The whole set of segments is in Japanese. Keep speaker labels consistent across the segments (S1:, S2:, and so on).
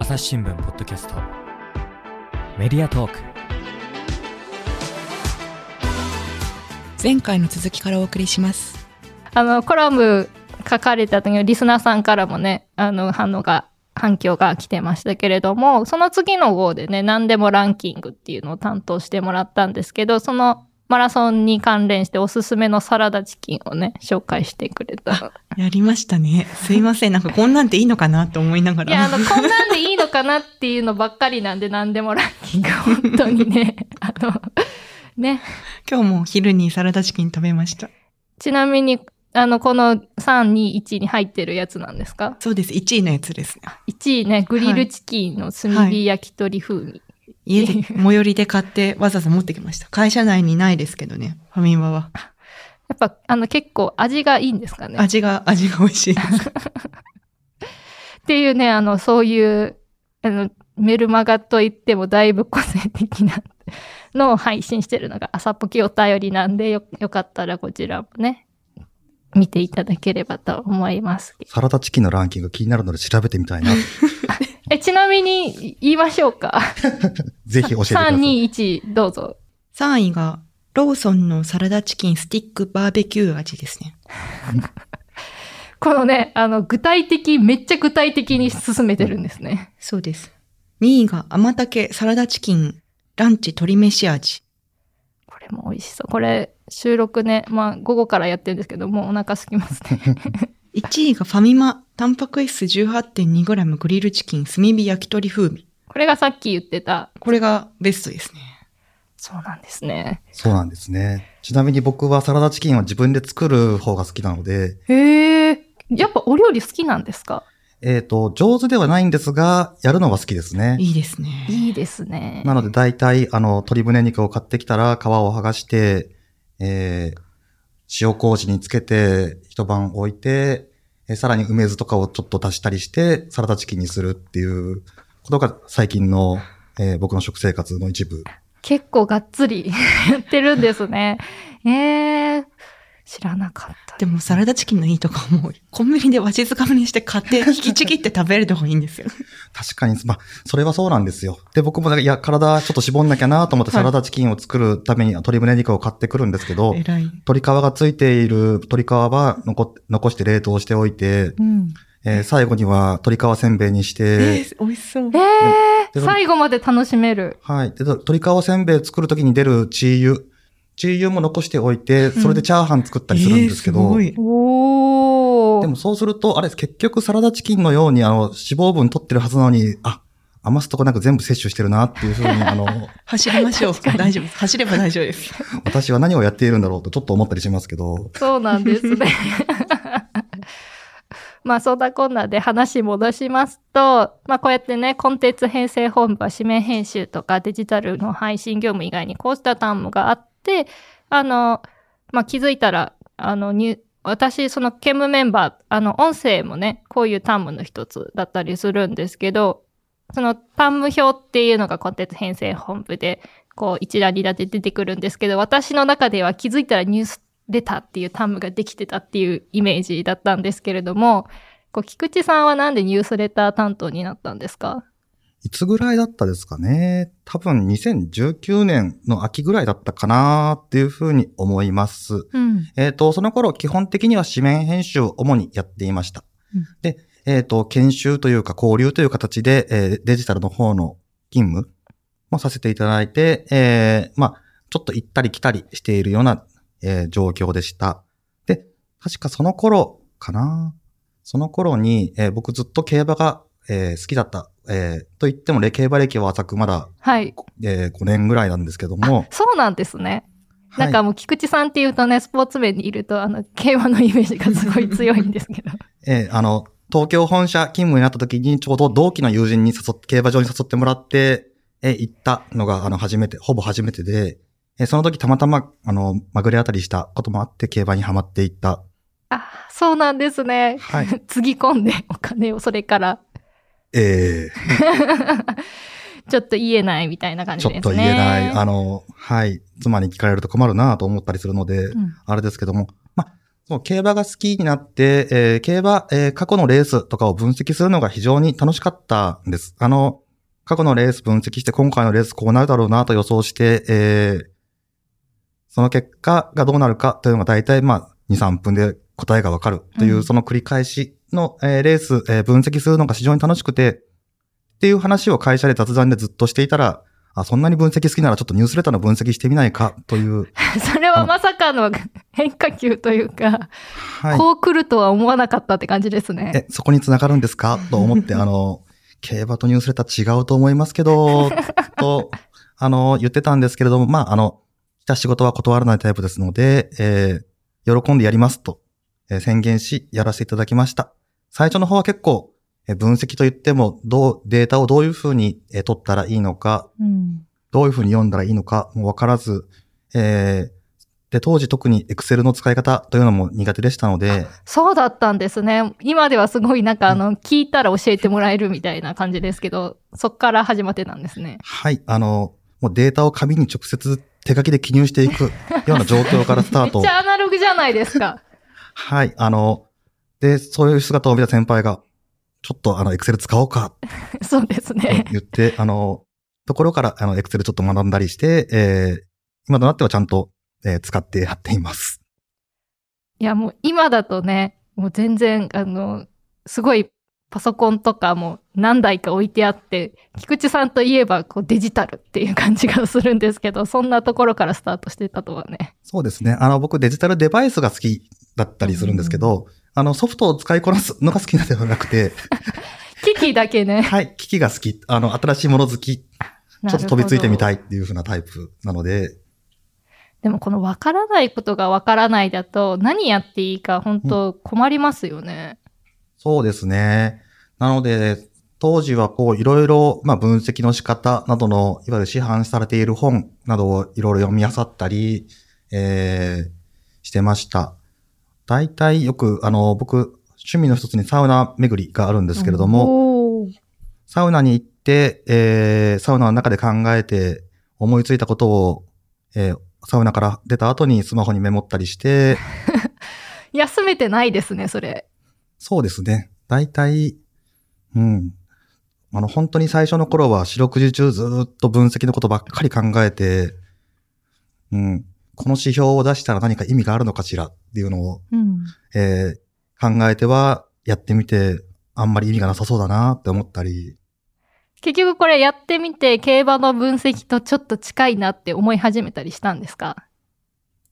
S1: 朝日新聞ポッドキャスト。メディアトーク。
S2: 前回の続きからお送りします。
S3: あのコラム書かれた時のリスナーさんからもねあの反応が反響が来てましたけれどもその次の号でね何でもランキングっていうのを担当してもらったんですけどそのマラソンに関連しておすすめのサラダチキンをね紹介してくれた。
S2: やりましたね。すいません。なんかこんなんでいいのかなと思いながら。
S3: いやあのこんなんでいいのかなっていうのばっかりなんで何でもランキング本当にね あのね。
S2: 今日も昼にサラダチキン食べました。
S3: ちなみにあのこの321に入ってるやつなんですか？
S2: そうです。1位のやつですね。
S3: 1位ね、グリルチキンの炭火焼き鳥風味。
S2: 家で最寄りで買ってわざわざ持ってきました会社内にないですけどねファミマは
S3: やっぱ、あの結構味がいいんですかね。っ
S2: 味が味が美味しいです
S3: ていうね、あの、そういう、あの、メルマガといってもだいぶ個性的なのを配信してるのが朝っぽきお便りなんでよ、よかったらこちらもね、見ていただければと思います。
S4: サラダチキンのランキング気になるので調べてみたいな。
S3: え、ちなみに言いましょうか。
S4: ぜひ教えてください。
S3: 3、2、1、どうぞ。
S2: 3位がローソンのサラダチキンスティックバーベキュー味ですね
S3: このね、あの、具体的、めっちゃ具体的に進めてるんですね。
S2: そうです2位が甘竹サラダチキンランチ鶏飯味
S3: これも美味しそう。これ、収録ね、まあ、午後からやってるんですけど、もうお腹空きますね。
S2: 1位がファミマタンパク質 18.2g グリルチキン炭火焼き鳥風味
S3: これがさっき言ってた。
S2: これがベストですね
S3: そうなんですね。
S4: そうなんですね。ちなみに僕はサラダチキンは自分で作る方が好きなので、
S3: へえ。やっぱお料理好きなんですか？
S4: えっ、と、上手ではないんですが、やるのは好きですね。
S2: いいですね
S3: いいですね。
S4: なので大体、あの、鶏胸肉を買ってきたら皮を剥がして、えー、塩麹につけて一晩置いて、えさらに梅酢とかをちょっと足したりして、サラダチキンにするっていうことが最近の、えー僕の食生活の一部。
S3: 結構がっつり やってるんですね。ええ知らなかった。
S2: でもサラダチキンのいいとこはもうコンビニでわしづかみにして買って引きちぎって食べるとこいいんですよ。
S4: 確かに、まあ、それはそうなんですよ。で、僕もね、いや、体ちょっと絞んなきゃなと思って
S2: はい
S4: サラダチキンを作るために鶏胸肉を買ってくるんですけど、
S2: 偉い。
S4: 鶏皮がついている鶏皮は残っ残して冷凍しておいて、
S3: うん。
S4: えー最後には鶏皮せんべいにし
S2: え
S4: て、
S2: ー、美味しそう。
S3: ええ
S4: で
S3: 最後まで楽しめる。
S4: はい。で、鶏皮せんべい作るときに出るチー油。チー油も残しておいて、それでチャーハン作ったりするんですけど、
S2: えーすごい。
S3: おー。
S4: でもそうすると、あれ、結局サラダチキンのように、あの、脂肪分取ってるはずなのに、あ、余すとこなく全部摂取してるなっていうふうに、あの、
S2: 走りましょう。大丈夫です。走れば大丈夫です。
S4: 私は何をやっているんだろうとちょっと思ったりしますけど、
S3: そうなんですね。まあ、そんなこんなで話戻しますと、まあ、こうやってね、コンテンツ編成本部は紙面編集とかデジタルの配信業務以外にこうした担務があって、あの、まあ、気づいたら、あの、私、その兼務メンバー、あの、音声もね、こういう担務の一つだったりするんですけど、その担務表っていうのがコンテンツ編成本部で、こう一覧になって出てくるんですけど、私の中では気づいたらニュースレターっていう担務ができてたっていうイメージだったんですけれども、こう菊池さんはなんでニュースレター担当になったんですか？
S4: いつぐらいだったですかね。多分2019年の秋ぐらいだったかなっていうふうに思います。
S3: うん。
S4: えっ、と、その頃基本的には紙面編集を主にやっていました。
S2: うん
S4: で、えっ、と、研修というか交流という形で、えーデジタルの方の勤務もさせていただいて、えーまあ、ちょっと行ったり来たりしているような、えー状況でした。で、確かその頃かな。その頃に、えー僕ずっと競馬が、えー好きだった。えーと言っても、競馬歴は浅くまだ、
S3: はい。
S4: え5年ぐらいなんですけども。
S3: そうなんですね。
S4: はい
S3: なんかもう菊池さんっていうとね、スポーツ面にいると、あの、競馬のイメージがすごい強いんですけど。
S4: えーあの、東京本社勤務になった時にちょうど同期の友人に誘って、競馬場に誘ってもらって、えー行ったのが、あの、初めて、ほぼ初めてで、えーその時たまたま、あの、まぐれあたりしたこともあって、競馬にはまっていった。
S3: あ、そうなんですね。
S4: はい。
S3: つぎ込んでお金をそれから、
S4: え
S3: ちょっと言えないみたいな感
S4: ー
S3: じですね。
S4: ちょっと言えない、あの、はい、妻に聞かれると困るなと思ったりするので、
S3: うん。
S4: あれですけども、まあ、そう、競馬が好きになって、えー競馬、えー過去のレースとかを分析するのが非常に楽しかったんです。あの、過去のレース分析して、今回のレースこうなるだろうなと予想して、えーその結果がどうなるかというのが大体、まあ、2、3分で答えがわかるという、
S3: うん。
S4: その繰り返しの、えーレース、えー分析するのが非常に楽しくて、っていう話を会社で雑談でずっとしていたら、あ、そんなに分析好きならちょっとニュースレターの分析してみないかという、
S3: それはまさかの変化球というか、
S4: はい。
S3: こう来るとは思わなかったって感じですね。
S4: え、そこに繋がるんですか？と思って、あの、競馬とニュースレター違うと思いますけど、と、あの、言ってたんですけれども、まあ、あの、来た仕事は断らないタイプですので、えー喜んでやりますと、えー宣言し、やらせていただきました。最初の方は結構、えー分析といっても、どう、データをどういうふうに、えー取ったらいいのか、
S3: うん。
S4: どういうふうに読んだらいいのかもわからず、えーで、当時特に Excel の使い方というのも苦手でしたので、
S3: そうだったんですね。今ではすごいなんかあの、聞いたら教えてもらえるみたいな感じですけど、そっから始まってたんですね。
S4: はい、あの、もうデータを紙に直接手書きで記入していくような状況からスタート
S3: めっち。ゃアナログじゃないですか。
S4: はい、あの、で、そういう姿を見た先輩が、ちょっとあの、エクセル使おうか、
S3: そうです
S4: と
S3: ね。
S4: 言って、あの、ところから、あの、エクセルちょっと学んだりして、えー今となってはちゃんと、えー使ってやっています。
S3: いやもう今だとね、もう全然あの、すごいパソコンとかも何台か置いてあって、菊池さんといえばこうデジタルっていう感じがするんですけど、そんなところからスタートしてたとはね。
S4: そうですね。あの、僕デジタルデバイスが好きだったりするんですけど、あの、ソフトを使いこなすのが好きなのではなくて、
S3: 機器だけね。
S4: はい、機器が好き、あの、新しいもの好き、ちょっと飛びついてみた
S3: い。
S4: いっていう風なタイプなので、
S3: でもこの分からないことが分からないだと、何やっていいか本当困りますよね。
S4: そうですね。なので、当時はこういろいろ、まあ分析の仕方などの、いわゆる市販されている本などをいろいろ読み漁ったり、えー、してました。大体よく、あの、僕、趣味の一つにサウナ巡りがあるんですけれども、サウナに行って、えー、サウナの中で考えて思いついたことを、えー、サウナから出た後にスマホにメモったりして、
S3: 休めてないですね、それ。
S4: そうですね。大体、うん。あの、本当に最初の頃は四六時中ずーっと分析のことばっかり考えて、うん。この指標を出したら何か意味があるのかしらっていうのを、
S3: うん。
S4: えー考えてはやってみて、あんまり意味がなさそうだなって思ったり、
S3: 結局これやってみて、競馬の分析とちょっと近いなって思い始めたりしたんですか？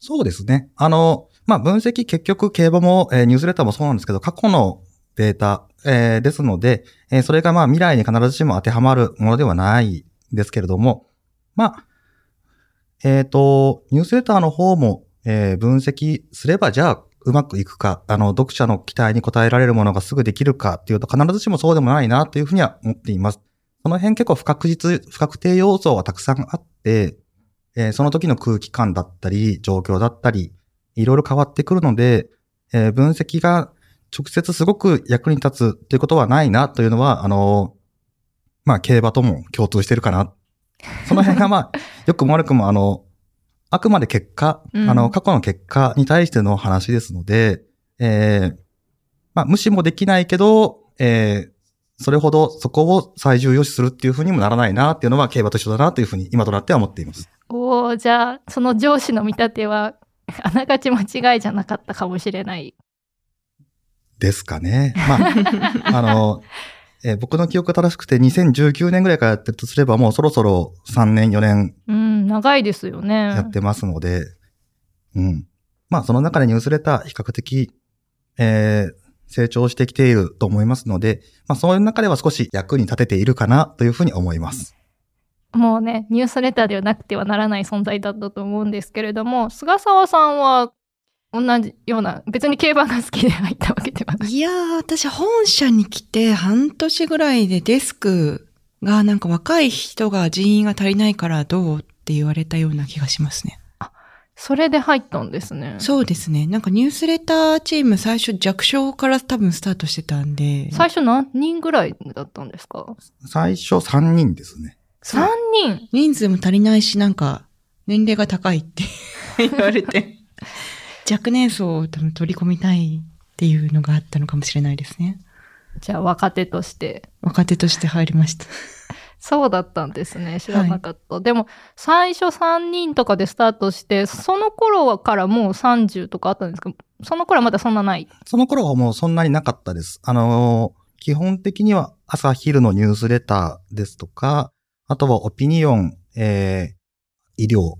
S4: そうですね。あの、まあ、分析結局競馬も、えーニュースレターもそうなんですけど、過去のデータ、えーですので、えーそれがまあ未来に必ずしも当てはまるものではないですけれども、まあ、えっ、と、ニュースレターの方も、えー分析すれば、じゃあ、うまくいくか、あの、読者の期待に応えられるものがすぐできるかっていうと、必ずしもそうでもないなというふうには思っています。その辺結構不確実、不確定要素はたくさんあって、えーその時の空気感だったり、状況だったり、いろいろ変わってくるので、えー分析が直接すごく役に立つということはないなというのは、あの、まあ、競馬とも共通してるかな。その辺がまあ、良くも悪くもあの、あくまで結果、
S3: うん
S4: あの、過去の結果に対しての話ですので、えーまあ、無視もできないけど、えーそれほどそこを最重要視するっていうふうにもならないなっていうのは競馬と一緒だなというふうに今となっては思っています。
S3: おーじゃあ、その上司の見立ては、あながち間違いじゃなかったかもしれない。
S4: ですかね。まあ、あの、えー僕の記憶が正しくて2019年ぐらいからやってるとすればもうそろそろ3年4年
S3: うん、長いですよね。
S4: やってますので、うん。まあその中でニュースレター比較的、えー成長してきていると思いますので、まあそういう中では少し役に立てているかなというふうに思います。
S3: もうね、ニュースレターではなくてはならない存在だったと思うんですけれども、菅沢さんは同じような、別に競馬が好きで入ったわけではない。
S2: いやー、私本社に来て半年ぐらいでデスクがなんか若い人が人員が足りないからどうって言われたような気がしますね。
S3: それで入ったんですね。
S2: そうですね。なんかニュースレターチーム最初弱小から多分スタートしてたんで。
S3: 最初何人ぐらいだったんですか？
S4: 最初3人ですね。
S3: ?3 人？
S2: 人数も足りないし、なんか年齢が高いって 言われて。若年層を多分取り込みたいっていうのがあったのかもしれないですね。
S3: じゃあ若手として。
S2: 若手として入りました。
S3: そうだったんですね。知らなかった。でも、最初3人とかでスタートして、その頃からもう30とかあったんですけど、その頃はまだそんなない。
S4: その頃はもうそんなになかったです。あのー基本的には朝昼のニュースレターですとか、あとはオピニオン、えー、医療、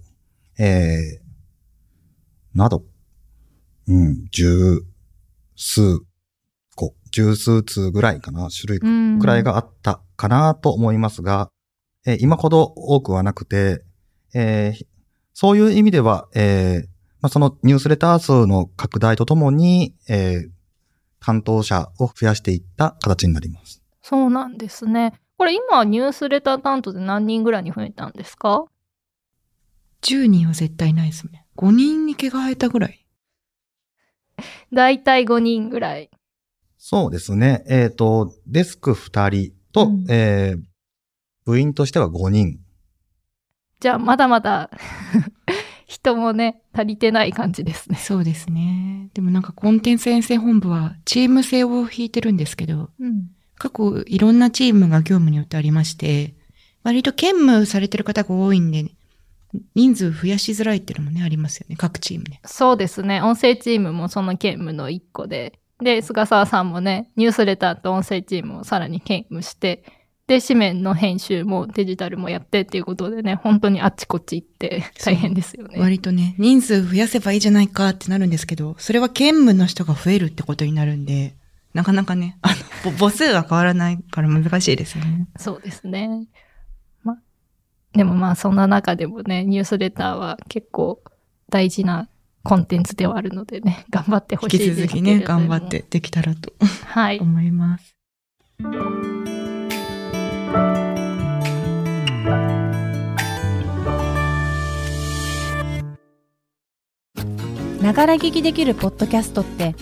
S4: えー、など、うん、十数個、十数通ぐらいかな、種類
S3: うん
S4: くらいがあったかなと思いますが、えー今ほど多くはなくて、えーそういう意味では、えーまあ、そのニュースレター数の拡大とともに、えー担当者を増やしていった形になります。
S3: そうなんですね。これ今、ニュースレター担当で何人ぐらいに増えたんですか
S2: ？10人は絶対ないですね。5人に毛が生えたぐらい。
S3: だいたい5人ぐらい。
S4: そうですね。えっ、と、デスク2人と、
S3: うん
S4: えー部員としては5人。
S3: じゃあ、まだまだ 人もね、足りてない感じですね。
S2: そうですね。でもなんかコンテンツ編成本部はチーム制を引いてるんですけど、
S3: うん。
S2: 過去いろんなチームが業務によってありまして、割と兼務されてる方が多いんで、人数増やしづらいっていうのもね、ありますよね、各チームね。
S3: そうですね。音声チームもその兼務の一個で。で、菅沢さんもね、ニュースレターと音声チームをさらに兼務して、で、紙面の編集もデジタルもやってっていうことでね、本当にあっちこっち行って大変ですよね。
S2: 割とね、人数増やせばいいじゃないかってなるんですけど、それは兼務の人が増えるってことになるんで、なかなかね、あの、ぼ母数が変わらないから難しいですよね。
S3: そうですね。ま、でもまあそんな中でもね、ニュースレターは結構大事なコンテンツではあるのでね、頑張ってほ
S2: 引き
S3: しいですけれども。
S2: 続きね、頑張って。できたらと
S3: はい。
S2: 思います。
S5: ながら聞きできるポッドキャストって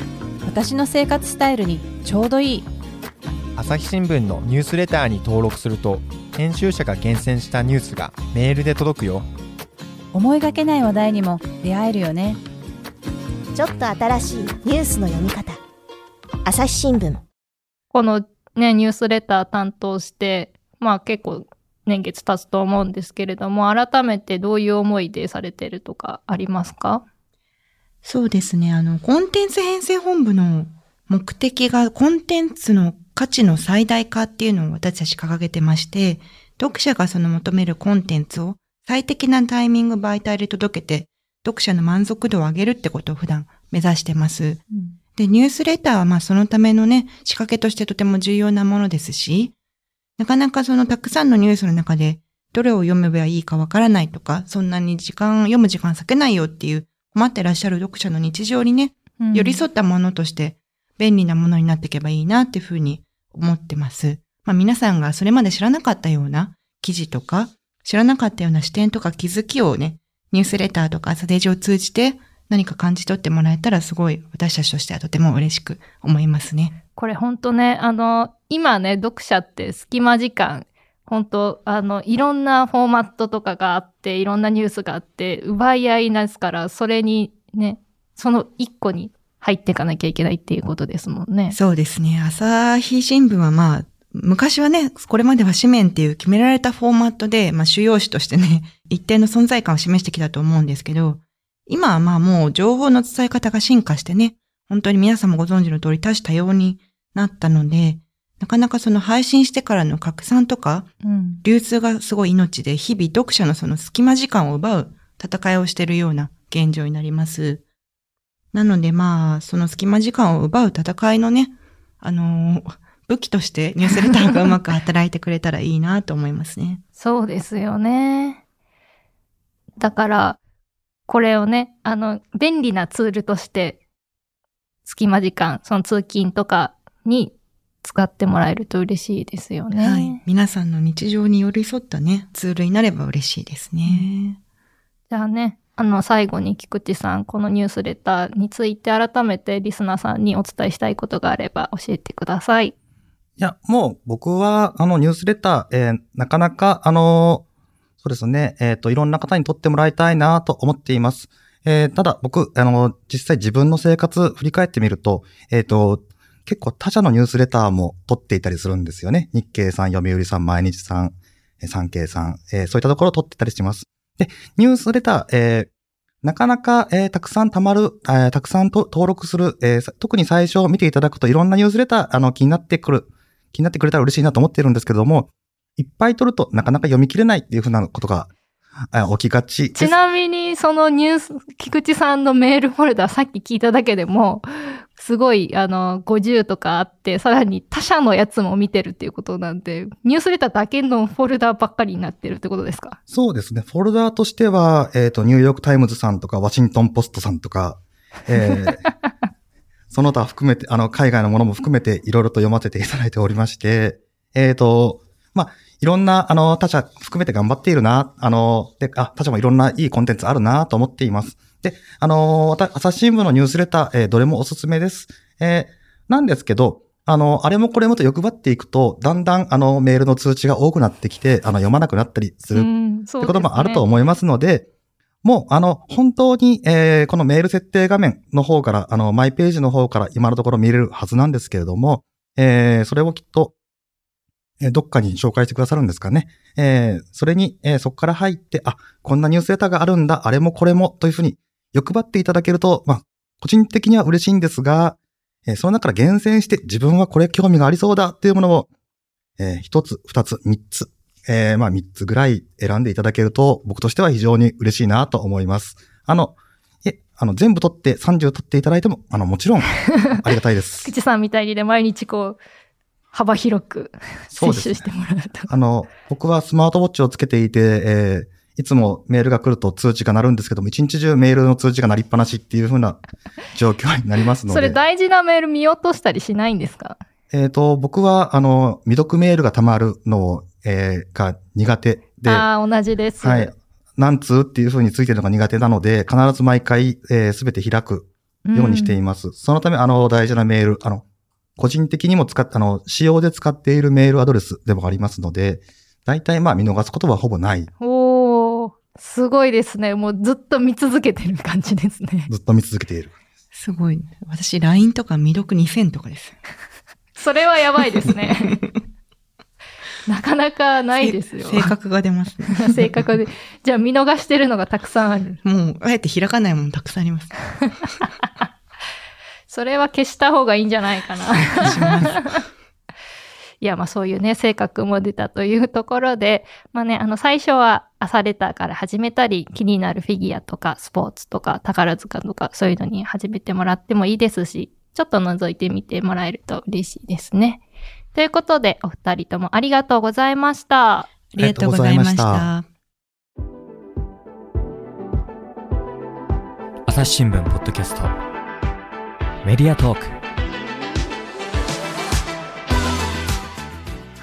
S5: 私の生活スタイルにちょうどいい
S6: 朝日新聞のニュースレターに登録すると編集者が厳選したニュースがメールで届くよ。
S5: 思いがけない話題にも出会えるよね。
S7: ちょっと新しいニュースの読み方。朝日新聞。
S3: このね、ニュースレター担当して、まあ結構年月経つと思うんですけれども、改めてどういう思いでされてるとかありますか？
S2: そうですね。あの、コンテンツ編成本部の目的がコンテンツの価値の最大化っていうのを私たち掲げてまして、読者がその求めるコンテンツを最適なタイミング媒体で届けて、読者の満足度を上げるってことを普段目指してます。で、ニュースレターはまあそのためのね、仕掛けとしてとても重要なものですし、なかなかそのたくさんのニュースの中で、どれを読めばいいかわからないとか、そんなに時間、読む時間割けないよっていう困ってらっしゃる読者の日常にね、寄り添ったものとして便利なものになっていけばいいなっていうふうに思ってます。まあ皆さんがそれまで知らなかったような記事とか、知らなかったような視点とか気づきをね、ニュースレターとか朝デジを通じて何か感じ取ってもらえたらすごい私たちとしてはとても嬉しく思いますね。
S3: これ本当ね、あの、今ね、読者って隙間時間、本当あの、いろんなフォーマットとかがあって、いろんなニュースがあって、奪い合いなんですから、それにね、その一個に入っていかなきゃいけないっていうことですもんね。
S2: そうですね。朝日新聞はまあ、昔はね、これまでは紙面っていう決められたフォーマットで、まあ主要紙としてね、一定の存在感を示してきたと思うんですけど、今はまあもう情報の伝え方が進化してね、本当に皆さんもご存知の通り多種多様になったので、なかなかその配信してからの拡散とか、
S3: うん。
S2: 流通がすごい命で、日々読者のその隙間時間を奪う戦いをしているような現状になります。なのでまあ、その隙間時間を奪う戦いのね、あのー武器としてニュースレターがうまく働いてくれたらいいなと思いますね。
S3: そうですよね。だから、これをね、あの、便利なツールとして、隙間時間、その通勤とかに使ってもらえると嬉しいですよね。
S2: はい。皆さんの日常に寄り添ったね、ツールになれば嬉しいですね。
S3: じゃあね、あの、最後に菊池さん、このニュースレターについて改めてリスナーさんにお伝えしたいことがあれば教えてください。
S4: いや、もう僕は、あの、ニュースレター、えーなかなか、あのそうですね、えっ、と、いろんな方に撮ってもらいたいなと思っています。えーただ僕、あの、実際自分の生活振り返ってみると、えっ、と、結構他社のニュースレターも取っていたりするんですよね。日経さん、読売さん、毎日さん、産経さん、えーそういったところを取ってたりします。で、ニュースレター、えーなかなか、えーたくさん溜まる、えーたくさんと登録する、えー特に最初見ていただくといろんなニュースレター、あの、気になってくる、気になってくれたら嬉しいなと思ってるんですけども、いっぱい取るとなかなか読み切れないっていうふうなことが、あ起きがちです。
S3: ちなみに、そのニュース、菊池さんのメールフォルダ、さっき聞いただけでも、すごい、あの、50とかあって、さらに他社のやつも見てるっていうことなんで、ニュースレターだけのフォルダばっかりになってるってことですか？
S4: そうですね。フォルダーとしては、えっ、と、ニューヨークタイムズさんとか、ワシントンポストさんとか、えー その他含めて、あの、海外のものも含めて、いろいろと読ませていただいておりまして、えっ、と、まあ、いろんな、あの、他社含めて頑張っているな、あの、で、あ、他社もいろんないいコンテンツあるなと思っています。で、あの、わた朝日新聞のニュースレター、えーどれもおすすめです。えーなんですけど、あの、あれもこれもと欲張っていくと、だんだん、あの、メールの通知が多くなってきて、あの、読まなくなったりするってこともあると思いますので、もう、あの、本当に、えーこのメール設定画面の方から、あの、マイページの方から今のところ見れるはずなんですけれども、えーそれをきっと、えーどっかに紹介してくださるんですかね。えーそれに、えーそこから入って、あ、こんなニュースレターがあるんだ、あれもこれも、というふうに欲張っていただけると、まあ、個人的には嬉しいんですが、えーその中から厳選して自分はこれ興味がありそうだっていうものを、えー一つ、二つ、三つ、えーまあ三つぐらい選んでいただけると、僕としては非常に嬉しいなと思います。あの、え、あの、全部取って30取っていただいても、あの、もちろん、ありがたいです。
S3: 菊池さんみたいにね、毎日こう、幅広く摂取してもらうと。
S4: あの、僕はスマートウォッチをつけていて、えーいつもメールが来ると通知が鳴るんですけども、一日中メールの通知が鳴りっぱなしっていう風な状況になりますので。
S3: それ大事なメール見落としたりしないんですか？
S4: えっ、と、僕は、あの、未読メールが溜まるのを、えーが苦手で、
S3: ああ、同じです。
S4: はい。何通っていう風についてるのが苦手なので、必ず毎回、えー、すべて開くようにしています。そのため、あの、大事なメール、あの、個人的にも使っあの、使用で使っているメールアドレスでもありますので、大体まあ見逃すことはほぼない。
S3: おー、すごいですね。もうずっと見続けてる感じですね。
S4: ずっと見続けている。
S2: すごい。私、LINE とか未読2000とかです。
S3: それはやばいですね。なかなかないですよ。
S2: 性格が出ますね。
S3: 性格で。じゃあ見逃してるのがたくさんある。
S2: もう、あえて開かないものたくさんあります。
S3: それは消した方がいいんじゃないかな。いや、まあそういうね、性格も出たというところで、まあね、あの最初は朝レターから始めたり、気になるフィギュアとかスポーツとか宝塚とかそういうのに始めてもらってもいいですし、ちょっと覗いてみてもらえると嬉しいですね。ということで、お二人ともありがとうございました。
S2: ありがとうございました。
S1: 朝日新聞ポッドキャストメディアトーク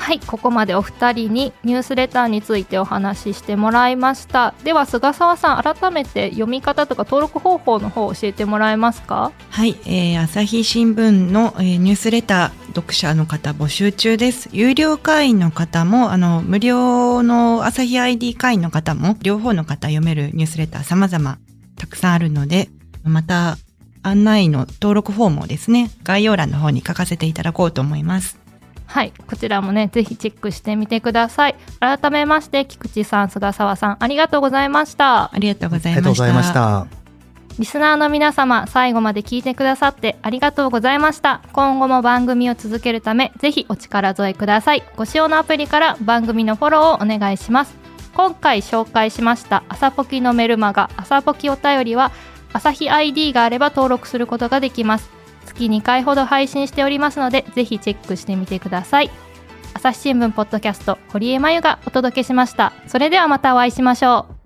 S3: はい、ここまでお二人にニュースレターについてお話ししてもらいました。では、菅沢さん、改めて読み方とか登録方法の方を教えてもらえますか？
S2: はい、えー朝日新聞の、えーニュースレター読者の方募集中です。有料会員の方も、あの、無料の朝日 ID 会員の方も、両方の方読めるニュースレター様々たくさんあるので、また案内の登録フォームをですね、概要欄の方に書かせていただこうと思います。
S3: はい、こちらもね、ぜひチェックしてみてください。改めまして、菊池さん、菅沢さん、ありがとうございました。
S2: ありがとうご
S4: ざいました。
S3: リスナーの皆様、最後まで聞いてくださってありがとうございました。今後も番組を続けるため、ぜひお力添えください。ご使用のアプリから番組のフォローをお願いします。今回紹介しました朝ポキのメルマガ、朝ポキお便りは、朝日 ID があれば登録することができます。月2回ほど配信しておりますので、ぜひチェックしてみてください。朝日新聞ポッドキャスト、堀江真由がお届けしました。それではまたお会いしましょう。